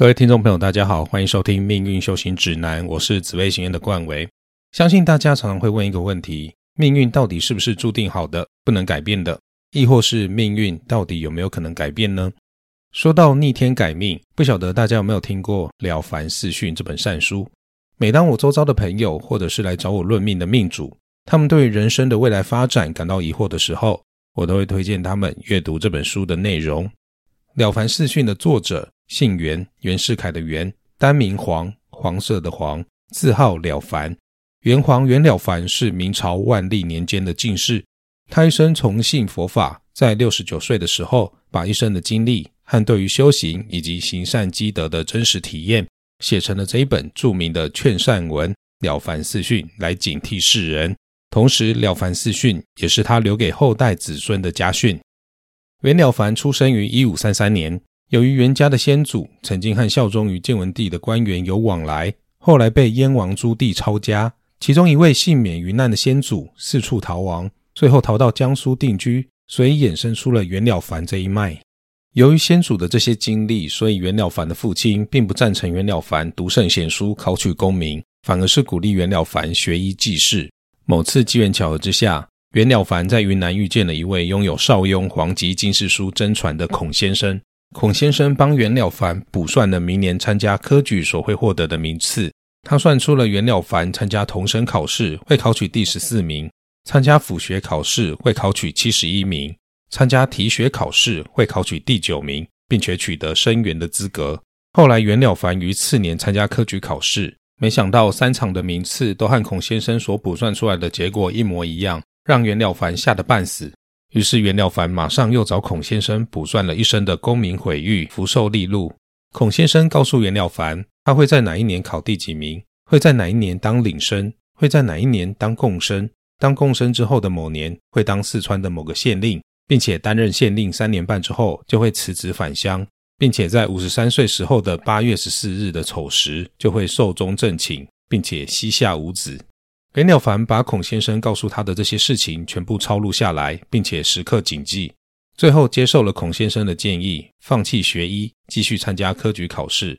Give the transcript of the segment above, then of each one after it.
各位听众朋友，大家好，欢迎收听《命运修行指南》，我是紫薇行院的冠维。相信大家常常会问一个问题：命运到底是不是注定好的，不能改变的？亦或是命运到底有没有可能改变呢？说到逆天改命，不晓得大家有没有听过《了凡四训》这本善书？每当我周遭的朋友，或者是来找我论命的命主，他们对人生的未来发展感到疑惑的时候，我都会推荐他们阅读这本书的内容。《了凡四训》的作者。姓袁，袁世凯的袁，单名黄，黄色的黄，字号了凡。袁黄袁了凡是明朝万历年间的进士，他一生崇信佛法，在六十九岁的时候，把一生的经历和对于修行以及行善积德的真实体验，写成了这一本著名的劝善文《了凡四训》，来警惕世人。同时，《了凡四训》也是他留给后代子孙的家训。袁了凡出生于一五三三年。由于袁家的先祖曾经和效忠于建文帝的官员有往来，后来被燕王朱棣抄家，其中一位幸免于难的先祖四处逃亡，最后逃到江苏定居，所以衍生出了袁了凡这一脉。由于先祖的这些经历，所以袁了凡的父亲并不赞成袁了凡读圣贤书、考取功名，反而是鼓励袁了凡学医济世。某次机缘巧合之下，袁了凡在云南遇见了一位拥有邵雍皇级进士书真传的孔先生。孔先生帮袁了凡卜算了明年参加科举所会获得的名次。他算出了袁了凡参加童生考试会考取第十四名，参加府学考试会考取七十一名，参加提学考试会考取第九名，并且取得生员的资格。后来袁了凡于次年参加科举考试，没想到三场的名次都和孔先生所卜算出来的结果一模一样，让袁了凡吓得半死。于是袁了凡马上又找孔先生卜算了一生的功名毁誉、福寿利禄。孔先生告诉袁了凡，他会在哪一年考第几名，会在哪一年当领生，会在哪一年当贡生，当贡生之后的某年会当四川的某个县令，并且担任县令三年半之后就会辞职返乡，并且在五十三岁时候的八月十四日的丑时就会寿终正寝，并且膝下无子。袁了凡把孔先生告诉他的这些事情全部抄录下来，并且时刻谨记。最后接受了孔先生的建议，放弃学医，继续参加科举考试。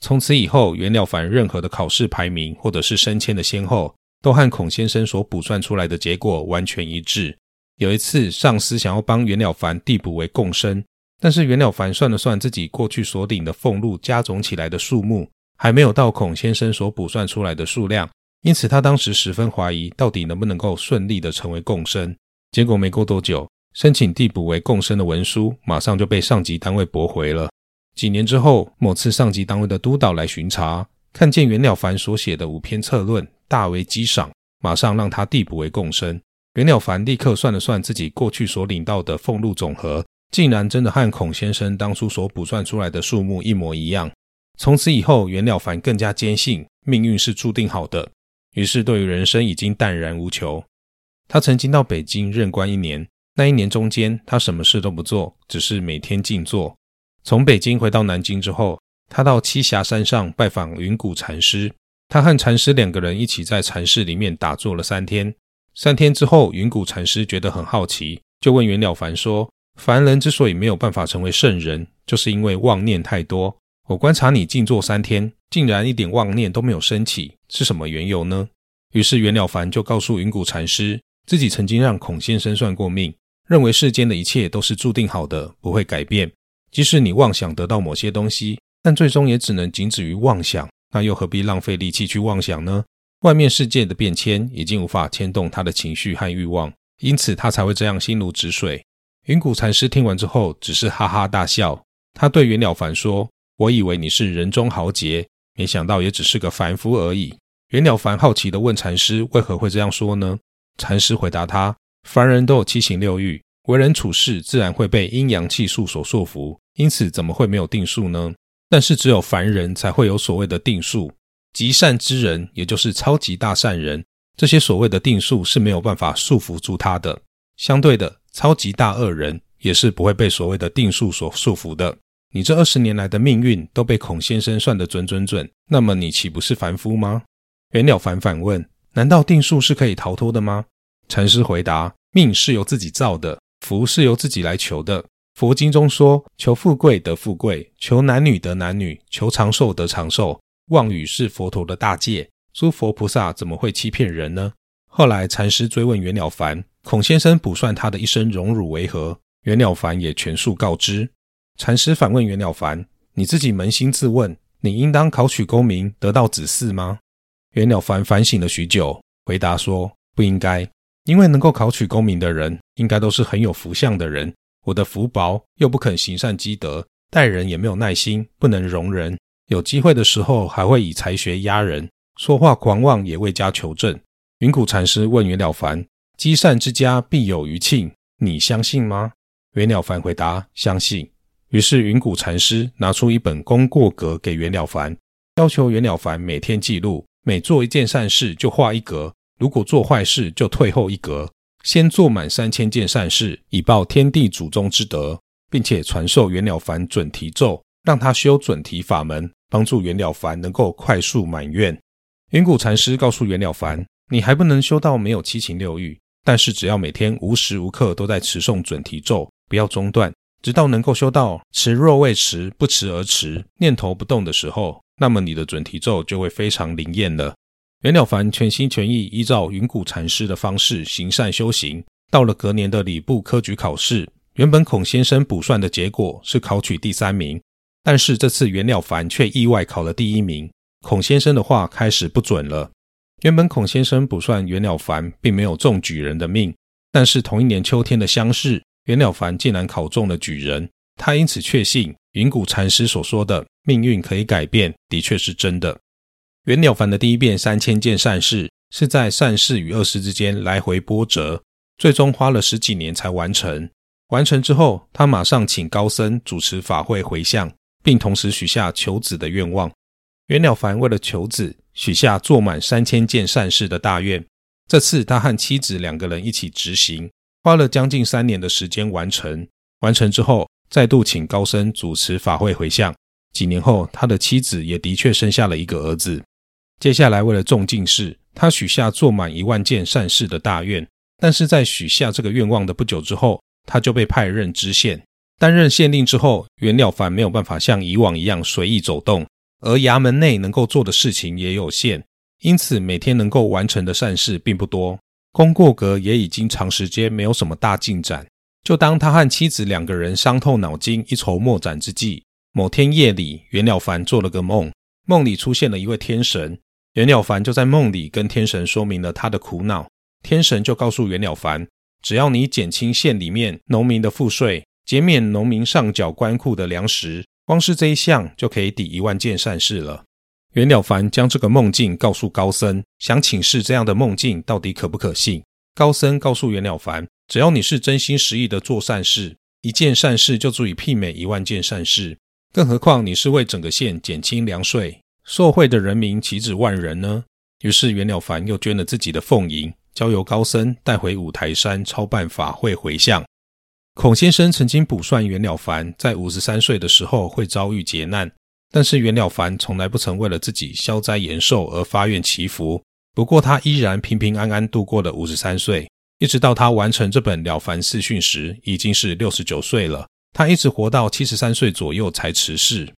从此以后，袁了凡任何的考试排名或者是升迁的先后，都和孔先生所卜算出来的结果完全一致。有一次，上司想要帮袁了凡递补为贡生，但是袁了凡算了算自己过去所领的俸禄加总起来的数目，还没有到孔先生所卜算出来的数量。因此，他当时十分怀疑，到底能不能够顺利的成为共生。结果没过多久，申请递补为共生的文书马上就被上级单位驳回了。几年之后，某次上级单位的督导来巡查，看见袁了凡所写的五篇策论，大为激赏，马上让他递补为共生。袁了凡立刻算了算自己过去所领到的俸禄总和，竟然真的和孔先生当初所卜算出来的数目一模一样。从此以后，袁了凡更加坚信命运是注定好的。于是，对于人生已经淡然无求。他曾经到北京任官一年，那一年中间，他什么事都不做，只是每天静坐。从北京回到南京之后，他到栖霞山上拜访云谷禅师。他和禅师两个人一起在禅室里面打坐了三天。三天之后，云谷禅师觉得很好奇，就问袁了凡说：“凡人之所以没有办法成为圣人，就是因为妄念太多。我观察你静坐三天。”竟然一点妄念都没有升起，是什么缘由呢？于是袁了凡就告诉云谷禅师，自己曾经让孔先生算过命，认为世间的一切都是注定好的，不会改变。即使你妄想得到某些东西，但最终也只能仅止于妄想，那又何必浪费力气去妄想呢？外面世界的变迁已经无法牵动他的情绪和欲望，因此他才会这样心如止水。云谷禅师听完之后，只是哈哈大笑。他对袁了凡说：“我以为你是人中豪杰。”没想到也只是个凡夫而已。袁了凡好奇地问禅师：“为何会这样说呢？”禅师回答他：“凡人都有七情六欲，为人处事自然会被阴阳气数所束缚，因此怎么会没有定数呢？但是只有凡人才会有所谓的定数。极善之人，也就是超级大善人，这些所谓的定数是没有办法束缚住他的。相对的，超级大恶人也是不会被所谓的定数所束缚的。”你这二十年来的命运都被孔先生算得准准准，那么你岂不是凡夫吗？袁了凡反问：难道定数是可以逃脱的吗？禅师回答：命是由自己造的，福是由自己来求的。佛经中说：“求富贵得富贵，求男女得男女，求长寿得长寿。”妄语是佛陀的大戒，诸佛菩萨怎么会欺骗人呢？后来禅师追问袁了凡，孔先生卜算他的一生荣辱为何？袁了凡也全数告知。禅师反问袁了凡：“你自己扪心自问，你应当考取功名，得到子嗣吗？”袁了凡反省了许久，回答说：“不应该，因为能够考取功名的人，应该都是很有福相的人。我的福薄，又不肯行善积德，待人也没有耐心，不能容人。有机会的时候，还会以才学压人，说话狂妄，也未加求证。”云谷禅师问袁了凡：“积善之家必有余庆，你相信吗？”袁了凡回答：“相信。”于是云谷禅师拿出一本功过格给袁了凡，要求袁了凡每天记录，每做一件善事就画一格，如果做坏事就退后一格。先做满三千件善事，以报天地祖宗之德，并且传授袁了凡准提咒，让他修准提法门，帮助袁了凡能够快速满愿。云谷禅师告诉袁了凡。你还不能修到没有七情六欲，但是只要每天无时无刻都在持诵准提咒，不要中断，直到能够修到持若未持，不持而持，念头不动的时候，那么你的准提咒就会非常灵验了。袁了凡全心全意依照云谷禅师的方式行善修行，到了隔年的礼部科举考试，原本孔先生卜算的结果是考取第三名，但是这次袁了凡却意外考了第一名，孔先生的话开始不准了。原本孔先生卜算袁了凡并没有中举人的命，但是同一年秋天的乡试，袁了凡竟然考中了举人，他因此确信云谷禅师所说的命运可以改变，的确是真的。袁了凡的第一遍三千件善事是在善事与恶事之间来回波折，最终花了十几年才完成。完成之后，他马上请高僧主持法会回向，并同时许下求子的愿望。袁了凡为了求子。许下做满三千件善事的大愿。这次他和妻子两个人一起执行，花了将近三年的时间完成。完成之后，再度请高僧主持法会回向。几年后，他的妻子也的确生下了一个儿子。接下来，为了众进士，他许下做满一万件善事的大愿。但是在许下这个愿望的不久之后，他就被派任知县。担任县令之后，袁了凡没有办法像以往一样随意走动。而衙门内能够做的事情也有限，因此每天能够完成的善事并不多。功过格也已经长时间没有什么大进展。就当他和妻子两个人伤透脑筋、一筹莫展之际，某天夜里，袁了凡做了个梦，梦里出现了一位天神。袁了凡就在梦里跟天神说明了他的苦恼，天神就告诉袁了凡，只要你减轻县里面农民的赋税，减免农民上缴官库的粮食。光是这一项就可以抵一万件善事了。袁了凡将这个梦境告诉高僧，想请示这样的梦境到底可不可信。高僧告诉袁了凡，只要你是真心实意的做善事，一件善事就足以媲美一万件善事。更何况你是为整个县减轻粮税，受贿的人民岂止万人呢？于是袁了凡又捐了自己的俸银，交由高僧带回五台山操办法会回向。孔先生曾经卜算袁了凡在五十三岁的时候会遭遇劫难，但是袁了凡从来不曾为了自己消灾延寿而发愿祈福。不过他依然平平安安度过了五十三岁，一直到他完成这本《了凡四训》时，已经是六十九岁了。他一直活到七十三岁左右才辞世。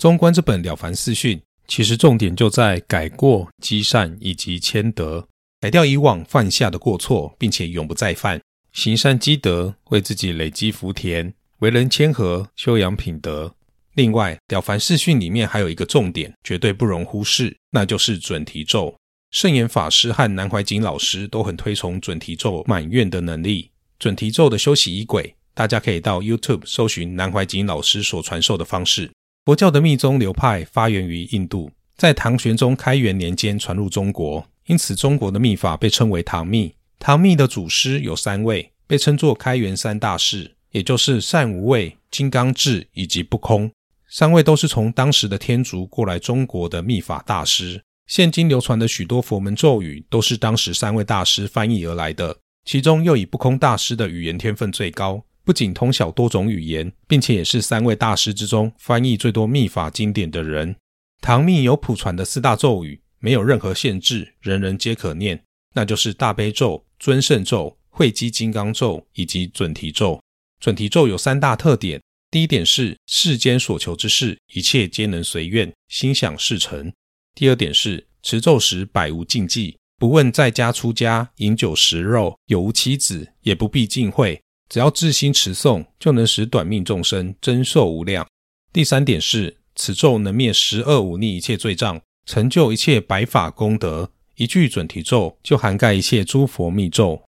纵观这本《了凡四训》，其实重点就在改过、积善以及谦德，改掉以往犯下的过错，并且永不再犯。行善积德，为自己累积福田；为人谦和，修养品德。另外，《了凡四训》里面还有一个重点，绝对不容忽视，那就是准提咒。圣严法师和南怀瑾老师都很推崇准提咒满愿的能力。准提咒的修习仪轨，大家可以到 YouTube 搜寻南怀瑾老师所传授的方式。佛教的密宗流派发源于印度，在唐玄宗开元年间传入中国，因此中国的密法被称为唐密。唐密的祖师有三位，被称作开元三大士，也就是善无畏、金刚智以及不空。三位都是从当时的天竺过来中国的密法大师。现今流传的许多佛门咒语，都是当时三位大师翻译而来的。其中又以不空大师的语言天分最高，不仅通晓多种语言，并且也是三位大师之中翻译最多密法经典的人。唐密有普传的四大咒语，没有任何限制，人人皆可念，那就是大悲咒。尊圣咒、慧基金刚咒以及准提咒，准提咒有三大特点：第一点是世间所求之事，一切皆能随愿，心想事成；第二点是持咒时百无禁忌，不问在家出家饮酒食肉有无妻子，也不必禁讳，只要自心持诵，就能使短命众生增寿无量。第三点是此咒能灭十恶忤逆一切罪障，成就一切白法功德。一句准提咒就涵盖一切诸佛密咒。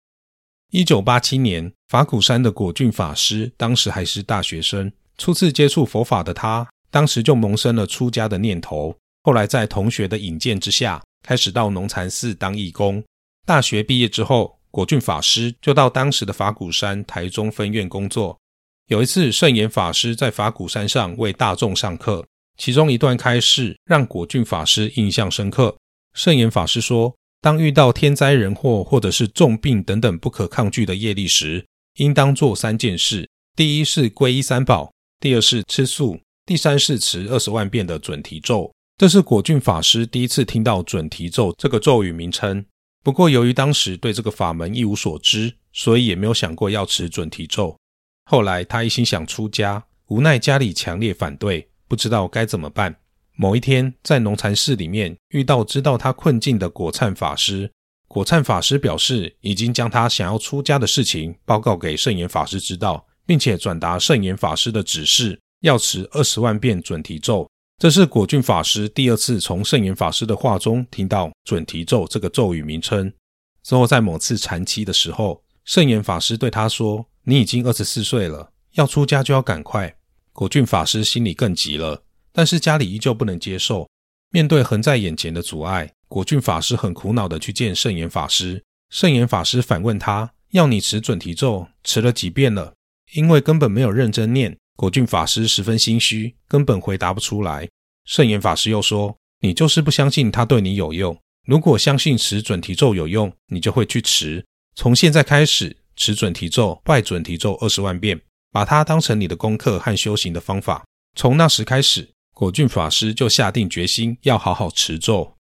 一九八七年，法鼓山的果郡法师当时还是大学生，初次接触佛法的他，当时就萌生了出家的念头。后来在同学的引荐之下，开始到农禅寺当义工。大学毕业之后，果郡法师就到当时的法鼓山台中分院工作。有一次，圣严法师在法鼓山上为大众上课，其中一段开示让果郡法师印象深刻。圣严法师说。当遇到天灾人祸或者是重病等等不可抗拒的业力时，应当做三件事：第一是皈依三宝；第二是吃素；第三是持二十万遍的准提咒。这是果郡法师第一次听到准提咒这个咒语名称。不过，由于当时对这个法门一无所知，所以也没有想过要持准提咒。后来，他一心想出家，无奈家里强烈反对，不知道该怎么办。某一天，在农禅寺里面遇到知道他困境的果灿法师。果灿法师表示，已经将他想要出家的事情报告给圣严法师知道，并且转达圣严法师的指示，要持二十万遍准提咒。这是果郡法师第二次从圣严法师的话中听到准提咒这个咒语名称。之后，在某次禅期的时候，圣严法师对他说：“你已经二十四岁了，要出家就要赶快。”果郡法师心里更急了。但是家里依旧不能接受。面对横在眼前的阻碍，果郡法师很苦恼的去见圣严法师。圣严法师反问他：“要你持准提咒，持了几遍了？”因为根本没有认真念，果郡法师十分心虚，根本回答不出来。圣严法师又说：“你就是不相信他对你有用。如果相信持准提咒有用，你就会去持。从现在开始，持准提咒，拜准提咒二十万遍，把它当成你的功课和修行的方法。从那时开始。”果郡法师就下定决心要好好持咒。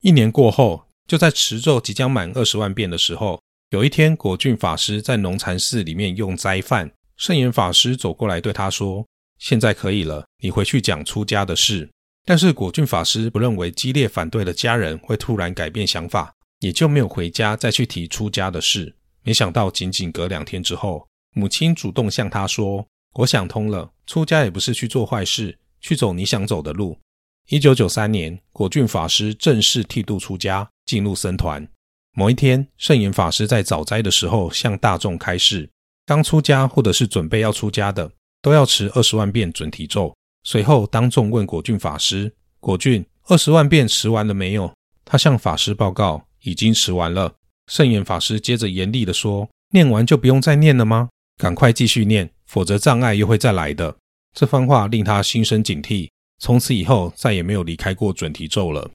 一年过后，就在持咒即将满二十万遍的时候，有一天，果郡法师在农禅寺里面用斋饭。圣严法师走过来对他说：“现在可以了，你回去讲出家的事。”但是果郡法师不认为激烈反对的家人会突然改变想法，也就没有回家再去提出家的事。没想到，仅仅隔两天之后，母亲主动向他说：“我想通了，出家也不是去做坏事。”去走你想走的路。一九九三年，果郡法师正式剃度出家，进入僧团。某一天，圣严法师在早斋的时候向大众开示：刚出家或者是准备要出家的，都要持二十万遍准提咒。随后，当众问果郡法师：“果郡，二十万遍持完了没有？”他向法师报告：“已经持完了。”圣严法师接着严厉地说：“念完就不用再念了吗？赶快继续念，否则障碍又会再来的。”这番话令他心生警惕，从此以后再也没有离开过准提咒了。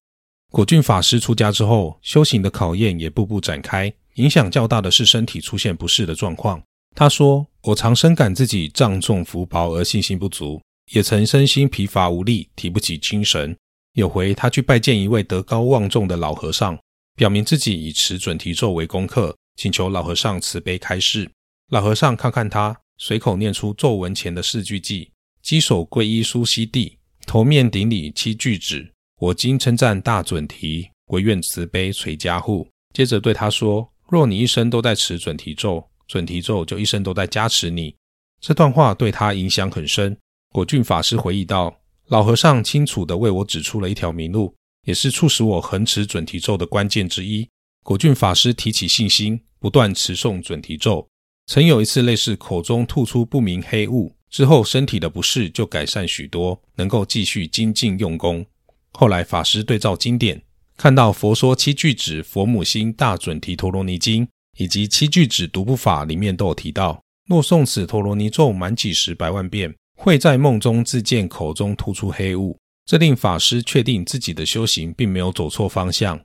果郡法师出家之后，修行的考验也步步展开，影响较大的是身体出现不适的状况。他说：“我常深感自己仗重福薄而信心不足，也曾身心疲乏无力，提不起精神。有回他去拜见一位德高望重的老和尚，表明自己以持准提咒为功课，请求老和尚慈悲开示。老和尚看看他，随口念出咒文前的四句偈。”稽首皈依苏悉地，头面顶礼七句子。我今称赞大准提，唯愿慈悲垂加护。接着对他说：若你一生都在持准提咒，准提咒就一生都在加持你。这段话对他影响很深。果郡法师回忆道：老和尚清楚地为我指出了一条明路，也是促使我恒持准提咒的关键之一。果郡法师提起信心，不断持诵准提咒。曾有一次类似口中吐出不明黑雾。之后，身体的不适就改善许多，能够继续精进用功。后来，法师对照经典，看到《佛说七句子佛母心大准提陀罗尼经》以及《七句子独步法》里面都有提到，若诵此陀罗尼咒满几十百万遍，会在梦中自见口中吐出黑雾。这令法师确定自己的修行并没有走错方向。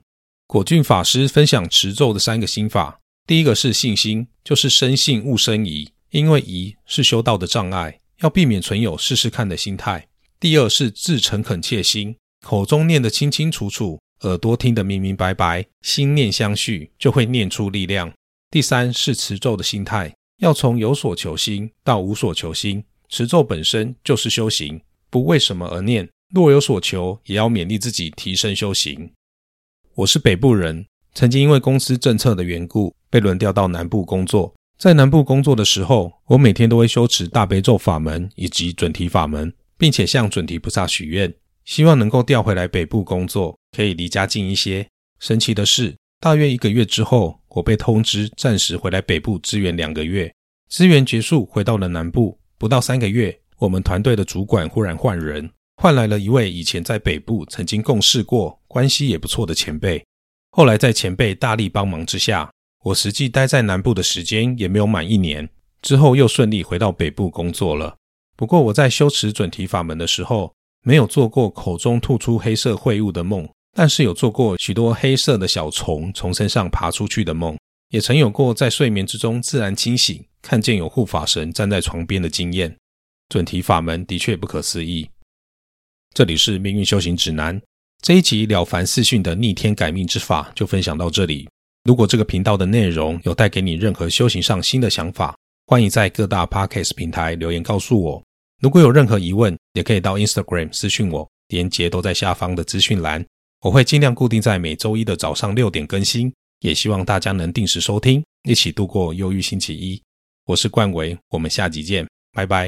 果郡法师分享持咒的三个心法，第一个是信心，就是生信勿生疑。因为疑是修道的障碍，要避免存有试试看的心态。第二是自诚恳切心，口中念得清清楚楚，耳朵听得明明白白，心念相续，就会念出力量。第三是持咒的心态，要从有所求心到无所求心，持咒本身就是修行，不为什么而念。若有所求，也要勉励自己提升修行。我是北部人，曾经因为公司政策的缘故，被轮调到南部工作。在南部工作的时候，我每天都会修持大悲咒法门以及准提法门，并且向准提菩萨许愿，希望能够调回来北部工作，可以离家近一些。神奇的是，大约一个月之后，我被通知暂时回来北部支援两个月。支援结束，回到了南部，不到三个月，我们团队的主管忽然换人。换来了一位以前在北部曾经共事过、关系也不错的前辈。后来在前辈大力帮忙之下，我实际待在南部的时间也没有满一年。之后又顺利回到北部工作了。不过我在修持准提法门的时候，没有做过口中吐出黑色秽物的梦，但是有做过许多黑色的小虫从身上爬出去的梦，也曾有过在睡眠之中自然清醒，看见有护法神站在床边的经验。准提法门的确不可思议。这里是命运修行指南这一集了凡四训的逆天改命之法就分享到这里。如果这个频道的内容有带给你任何修行上新的想法，欢迎在各大 podcast 平台留言告诉我。如果有任何疑问，也可以到 Instagram 私讯我，连结都在下方的资讯栏。我会尽量固定在每周一的早上六点更新，也希望大家能定时收听，一起度过忧郁星期一。我是冠维，我们下集见，拜拜。